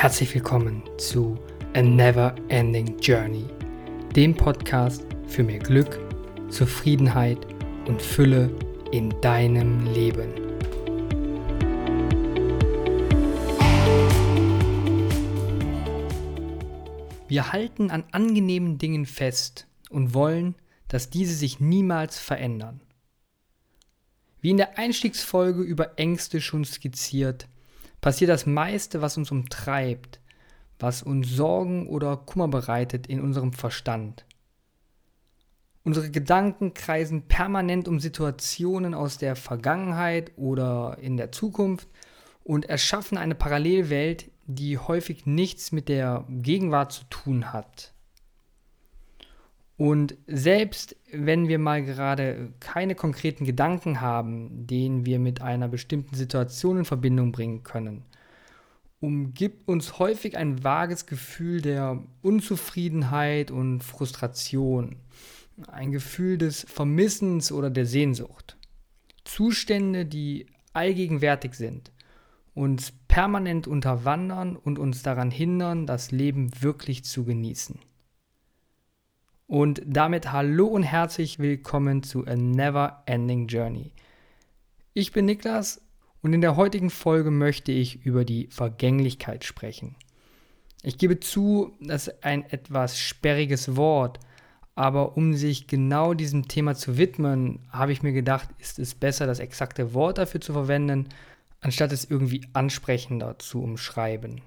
Herzlich willkommen zu A Never Ending Journey, dem Podcast für mehr Glück, Zufriedenheit und Fülle in deinem Leben. Wir halten an angenehmen Dingen fest und wollen, dass diese sich niemals verändern. Wie in der Einstiegsfolge über Ängste schon skizziert, passiert das meiste, was uns umtreibt, was uns Sorgen oder Kummer bereitet in unserem Verstand. Unsere Gedanken kreisen permanent um Situationen aus der Vergangenheit oder in der Zukunft und erschaffen eine Parallelwelt, die häufig nichts mit der Gegenwart zu tun hat. Und selbst wenn wir mal gerade keine konkreten Gedanken haben, den wir mit einer bestimmten Situation in Verbindung bringen können, umgibt uns häufig ein vages Gefühl der Unzufriedenheit und Frustration, ein Gefühl des Vermissens oder der Sehnsucht. Zustände, die allgegenwärtig sind, uns permanent unterwandern und uns daran hindern, das Leben wirklich zu genießen. Und damit hallo und herzlich willkommen zu A Never Ending Journey. Ich bin Niklas und in der heutigen Folge möchte ich über die Vergänglichkeit sprechen. Ich gebe zu, das ist ein etwas sperriges Wort, aber um sich genau diesem Thema zu widmen, habe ich mir gedacht, ist es besser, das exakte Wort dafür zu verwenden, anstatt es irgendwie ansprechender zu umschreiben.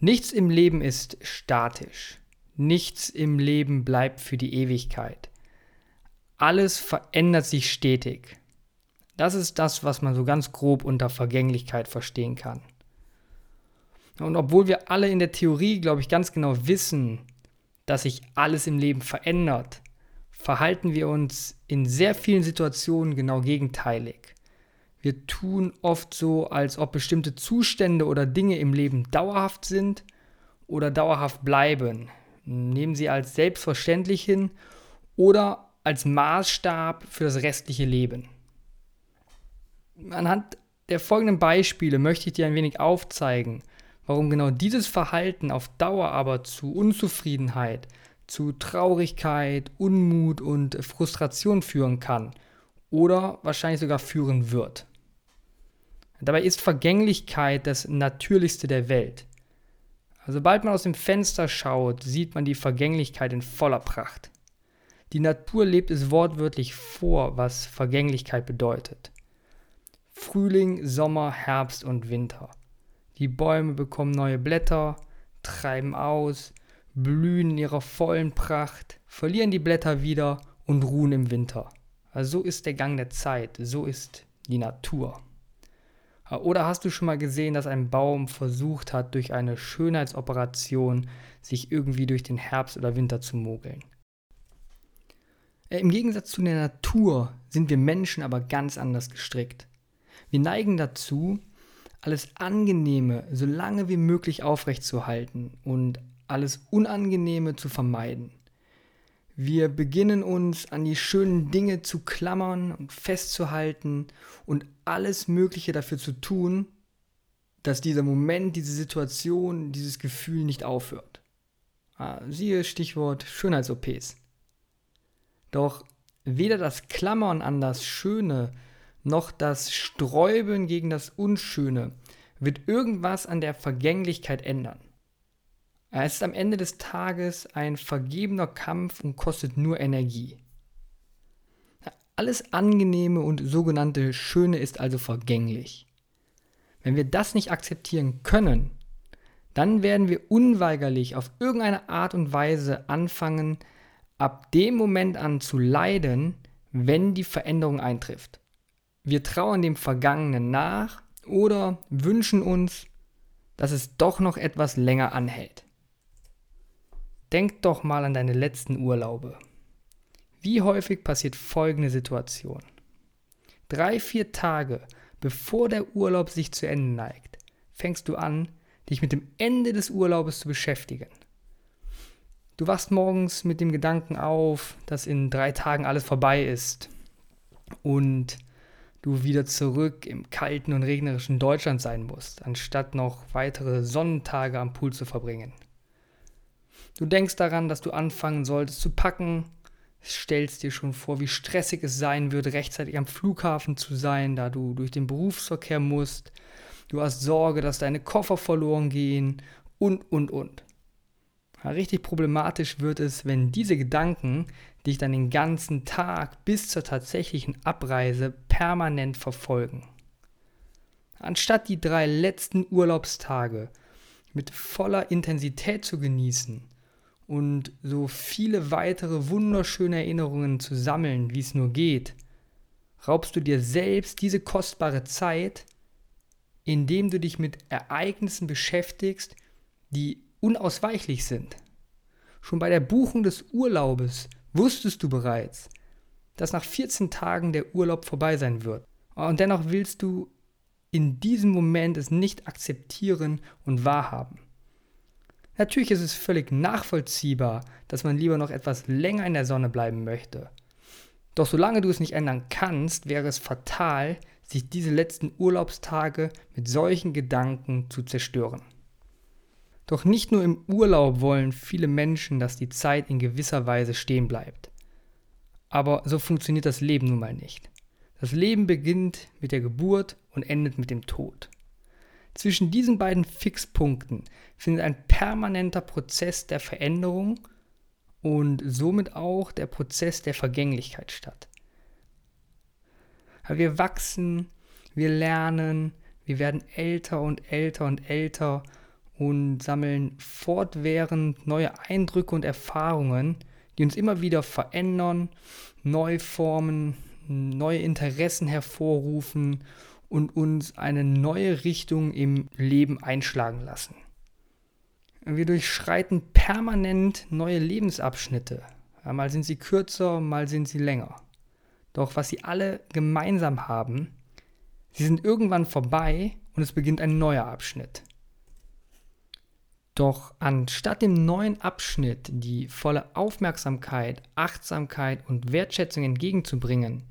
Nichts im Leben ist statisch. Nichts im Leben bleibt für die Ewigkeit. Alles verändert sich stetig. Das ist das, was man so ganz grob unter Vergänglichkeit verstehen kann. Und obwohl wir alle in der Theorie, glaube ich, ganz genau wissen, dass sich alles im Leben verändert, verhalten wir uns in sehr vielen Situationen genau gegenteilig. Wir tun oft so, als ob bestimmte Zustände oder Dinge im Leben dauerhaft sind oder dauerhaft bleiben nehmen sie als selbstverständlich hin oder als Maßstab für das restliche Leben. Anhand der folgenden Beispiele möchte ich dir ein wenig aufzeigen, warum genau dieses Verhalten auf Dauer aber zu Unzufriedenheit, zu Traurigkeit, Unmut und Frustration führen kann oder wahrscheinlich sogar führen wird. Dabei ist Vergänglichkeit das Natürlichste der Welt. Sobald man aus dem Fenster schaut, sieht man die Vergänglichkeit in voller Pracht. Die Natur lebt es wortwörtlich vor, was Vergänglichkeit bedeutet. Frühling, Sommer, Herbst und Winter. Die Bäume bekommen neue Blätter, treiben aus, blühen in ihrer vollen Pracht, verlieren die Blätter wieder und ruhen im Winter. Also so ist der Gang der Zeit, so ist die Natur. Oder hast du schon mal gesehen, dass ein Baum versucht hat, durch eine Schönheitsoperation sich irgendwie durch den Herbst oder Winter zu mogeln? Äh, Im Gegensatz zu der Natur sind wir Menschen aber ganz anders gestrickt. Wir neigen dazu, alles Angenehme so lange wie möglich aufrechtzuerhalten und alles Unangenehme zu vermeiden. Wir beginnen uns an die schönen Dinge zu klammern und festzuhalten und alles Mögliche dafür zu tun, dass dieser Moment, diese Situation, dieses Gefühl nicht aufhört. Ah, siehe Stichwort Schönheits-OPs. Doch weder das Klammern an das Schöne noch das Sträuben gegen das Unschöne wird irgendwas an der Vergänglichkeit ändern. Es ist am Ende des Tages ein vergebener Kampf und kostet nur Energie. Alles Angenehme und sogenannte Schöne ist also vergänglich. Wenn wir das nicht akzeptieren können, dann werden wir unweigerlich auf irgendeine Art und Weise anfangen, ab dem Moment an zu leiden, wenn die Veränderung eintrifft. Wir trauern dem Vergangenen nach oder wünschen uns, dass es doch noch etwas länger anhält. Denk doch mal an deine letzten Urlaube. Wie häufig passiert folgende Situation? Drei, vier Tage bevor der Urlaub sich zu Ende neigt, fängst du an, dich mit dem Ende des Urlaubes zu beschäftigen. Du wachst morgens mit dem Gedanken auf, dass in drei Tagen alles vorbei ist. Und du wieder zurück im kalten und regnerischen Deutschland sein musst, anstatt noch weitere Sonnentage am Pool zu verbringen. Du denkst daran, dass du anfangen solltest zu packen, stellst dir schon vor, wie stressig es sein wird, rechtzeitig am Flughafen zu sein, da du durch den Berufsverkehr musst. Du hast Sorge, dass deine Koffer verloren gehen und, und, und. Ja, richtig problematisch wird es, wenn diese Gedanken dich dann den ganzen Tag bis zur tatsächlichen Abreise permanent verfolgen. Anstatt die drei letzten Urlaubstage mit voller Intensität zu genießen und so viele weitere wunderschöne Erinnerungen zu sammeln, wie es nur geht, raubst du dir selbst diese kostbare Zeit, indem du dich mit Ereignissen beschäftigst, die unausweichlich sind. Schon bei der Buchung des Urlaubes wusstest du bereits, dass nach 14 Tagen der Urlaub vorbei sein wird. Und dennoch willst du in diesem Moment es nicht akzeptieren und wahrhaben. Natürlich ist es völlig nachvollziehbar, dass man lieber noch etwas länger in der Sonne bleiben möchte. Doch solange du es nicht ändern kannst, wäre es fatal, sich diese letzten Urlaubstage mit solchen Gedanken zu zerstören. Doch nicht nur im Urlaub wollen viele Menschen, dass die Zeit in gewisser Weise stehen bleibt. Aber so funktioniert das Leben nun mal nicht. Das Leben beginnt mit der Geburt und endet mit dem Tod. Zwischen diesen beiden Fixpunkten findet ein permanenter Prozess der Veränderung und somit auch der Prozess der Vergänglichkeit statt. Wir wachsen, wir lernen, wir werden älter und älter und älter und sammeln fortwährend neue Eindrücke und Erfahrungen, die uns immer wieder verändern, neu formen, neue Interessen hervorrufen und uns eine neue Richtung im Leben einschlagen lassen. Wir durchschreiten permanent neue Lebensabschnitte. Mal sind sie kürzer, mal sind sie länger. Doch was sie alle gemeinsam haben, sie sind irgendwann vorbei und es beginnt ein neuer Abschnitt. Doch anstatt dem neuen Abschnitt die volle Aufmerksamkeit, Achtsamkeit und Wertschätzung entgegenzubringen,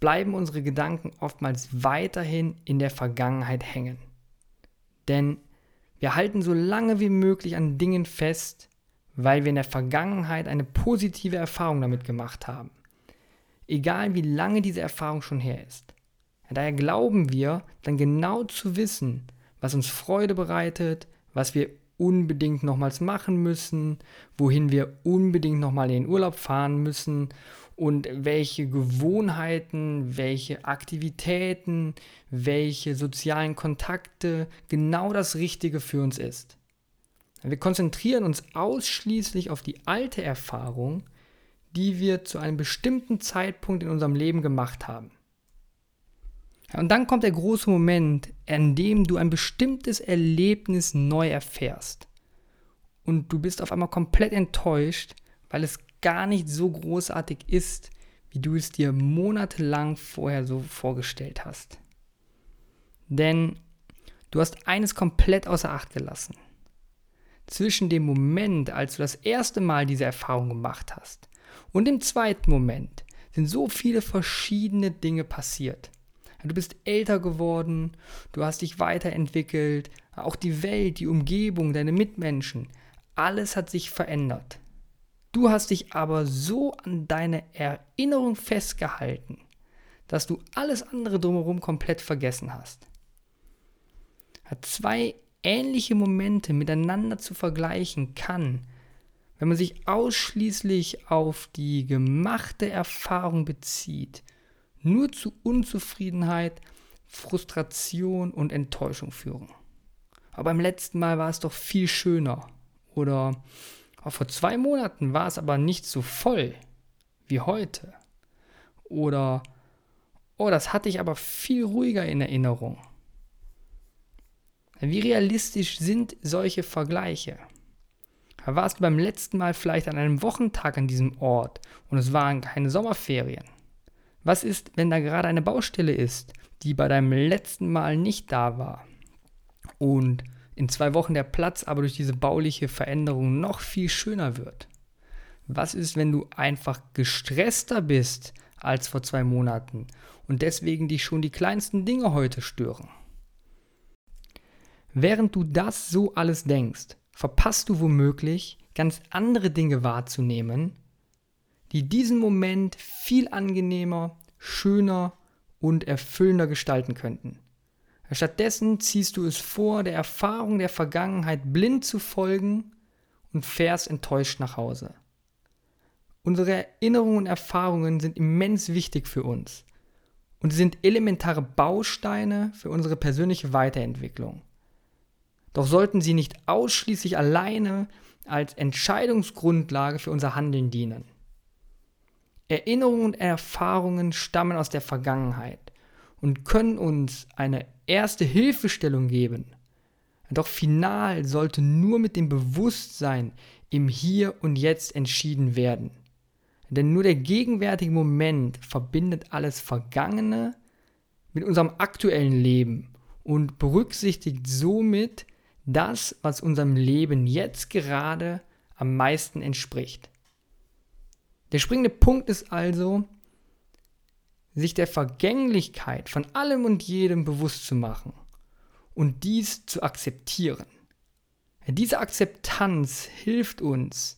bleiben unsere Gedanken oftmals weiterhin in der Vergangenheit hängen. Denn wir halten so lange wie möglich an Dingen fest, weil wir in der Vergangenheit eine positive Erfahrung damit gemacht haben. Egal wie lange diese Erfahrung schon her ist. Daher glauben wir dann genau zu wissen, was uns Freude bereitet, was wir unbedingt nochmals machen müssen, wohin wir unbedingt nochmal in den Urlaub fahren müssen und welche Gewohnheiten, welche Aktivitäten, welche sozialen Kontakte genau das Richtige für uns ist. Wir konzentrieren uns ausschließlich auf die alte Erfahrung, die wir zu einem bestimmten Zeitpunkt in unserem Leben gemacht haben. Und dann kommt der große Moment, an dem du ein bestimmtes Erlebnis neu erfährst. Und du bist auf einmal komplett enttäuscht, weil es gar nicht so großartig ist, wie du es dir monatelang vorher so vorgestellt hast. Denn du hast eines komplett außer Acht gelassen. Zwischen dem Moment, als du das erste Mal diese Erfahrung gemacht hast, und dem zweiten Moment sind so viele verschiedene Dinge passiert. Du bist älter geworden, du hast dich weiterentwickelt, auch die Welt, die Umgebung, deine Mitmenschen, alles hat sich verändert. Du hast dich aber so an deine Erinnerung festgehalten, dass du alles andere drumherum komplett vergessen hast. Zwei ähnliche Momente miteinander zu vergleichen kann, wenn man sich ausschließlich auf die gemachte Erfahrung bezieht, nur zu Unzufriedenheit, Frustration und Enttäuschung führen. Aber beim letzten Mal war es doch viel schöner. Oder vor zwei Monaten war es aber nicht so voll wie heute. Oder, oh, das hatte ich aber viel ruhiger in Erinnerung. Wie realistisch sind solche Vergleiche? Warst du beim letzten Mal vielleicht an einem Wochentag an diesem Ort und es waren keine Sommerferien? Was ist, wenn da gerade eine Baustelle ist, die bei deinem letzten Mal nicht da war? Und in zwei Wochen der Platz aber durch diese bauliche Veränderung noch viel schöner wird? Was ist, wenn du einfach gestresster bist als vor zwei Monaten und deswegen dich schon die kleinsten Dinge heute stören. Während du das so alles denkst, verpasst du womöglich ganz andere Dinge wahrzunehmen, die diesen Moment viel angenehmer, schöner und erfüllender gestalten könnten. Stattdessen ziehst du es vor, der Erfahrung der Vergangenheit blind zu folgen und fährst enttäuscht nach Hause. Unsere Erinnerungen und Erfahrungen sind immens wichtig für uns und sind elementare Bausteine für unsere persönliche Weiterentwicklung. Doch sollten sie nicht ausschließlich alleine als Entscheidungsgrundlage für unser Handeln dienen. Erinnerungen und Erfahrungen stammen aus der Vergangenheit und können uns eine erste Hilfestellung geben. Doch final sollte nur mit dem Bewusstsein im Hier und Jetzt entschieden werden. Denn nur der gegenwärtige Moment verbindet alles Vergangene mit unserem aktuellen Leben und berücksichtigt somit das, was unserem Leben jetzt gerade am meisten entspricht. Der springende Punkt ist also, sich der Vergänglichkeit von allem und jedem bewusst zu machen und dies zu akzeptieren. Diese Akzeptanz hilft uns,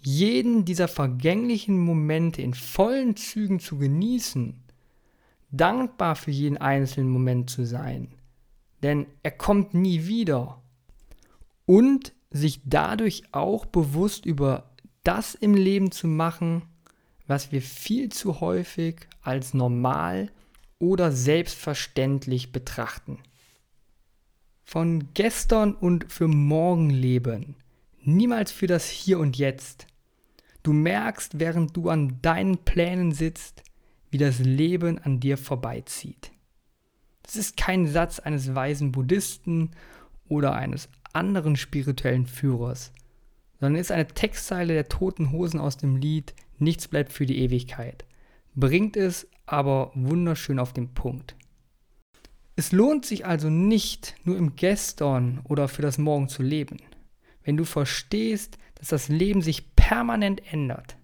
jeden dieser vergänglichen Momente in vollen Zügen zu genießen, dankbar für jeden einzelnen Moment zu sein, denn er kommt nie wieder. Und sich dadurch auch bewusst über das im Leben zu machen, was wir viel zu häufig als normal oder selbstverständlich betrachten. Von gestern und für morgen leben, niemals für das Hier und Jetzt. Du merkst, während du an deinen Plänen sitzt, wie das Leben an dir vorbeizieht. Das ist kein Satz eines weisen Buddhisten oder eines anderen spirituellen Führers, sondern ist eine Textzeile der toten Hosen aus dem Lied Nichts bleibt für die Ewigkeit. Bringt es aber wunderschön auf den Punkt. Es lohnt sich also nicht, nur im Gestern oder für das Morgen zu leben. Wenn du verstehst, dass das Leben sich permanent ändert,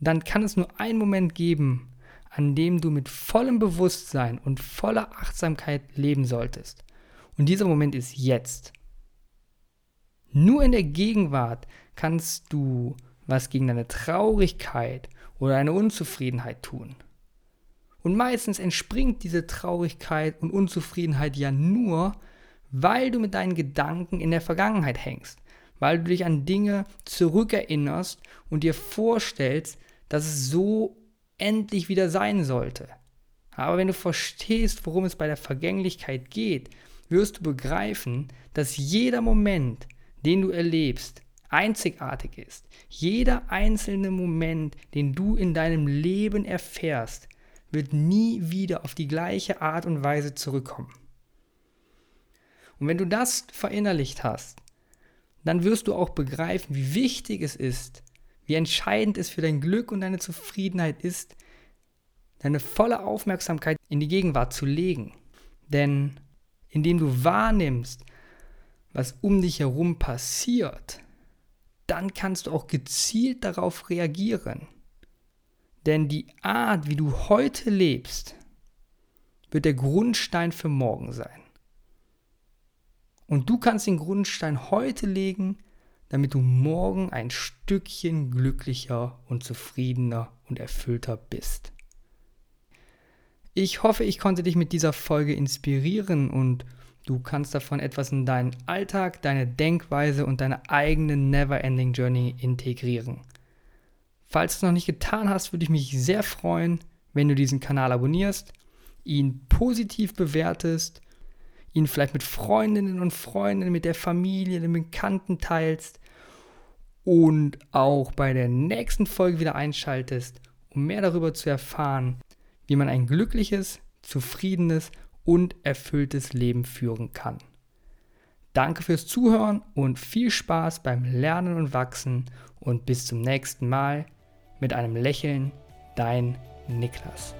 dann kann es nur einen Moment geben, an dem du mit vollem Bewusstsein und voller Achtsamkeit leben solltest. Und dieser Moment ist jetzt. Nur in der Gegenwart kannst du was gegen deine Traurigkeit oder deine Unzufriedenheit tun. Und meistens entspringt diese Traurigkeit und Unzufriedenheit ja nur, weil du mit deinen Gedanken in der Vergangenheit hängst, weil du dich an Dinge zurückerinnerst und dir vorstellst, dass es so endlich wieder sein sollte. Aber wenn du verstehst, worum es bei der Vergänglichkeit geht, wirst du begreifen, dass jeder Moment, den du erlebst, einzigartig ist. Jeder einzelne Moment, den du in deinem Leben erfährst, wird nie wieder auf die gleiche Art und Weise zurückkommen. Und wenn du das verinnerlicht hast, dann wirst du auch begreifen, wie wichtig es ist, wie entscheidend es für dein Glück und deine Zufriedenheit ist, deine volle Aufmerksamkeit in die Gegenwart zu legen. Denn indem du wahrnimmst, was um dich herum passiert, dann kannst du auch gezielt darauf reagieren. Denn die Art, wie du heute lebst, wird der Grundstein für morgen sein. Und du kannst den Grundstein heute legen, damit du morgen ein Stückchen glücklicher und zufriedener und erfüllter bist. Ich hoffe, ich konnte dich mit dieser Folge inspirieren und Du kannst davon etwas in deinen Alltag, deine Denkweise und deine eigene Never-Ending Journey integrieren. Falls du es noch nicht getan hast, würde ich mich sehr freuen, wenn du diesen Kanal abonnierst, ihn positiv bewertest, ihn vielleicht mit Freundinnen und Freunden, mit der Familie, den Bekannten teilst und auch bei der nächsten Folge wieder einschaltest, um mehr darüber zu erfahren, wie man ein glückliches, zufriedenes und erfülltes Leben führen kann. Danke fürs Zuhören und viel Spaß beim Lernen und Wachsen und bis zum nächsten Mal mit einem Lächeln, dein Niklas.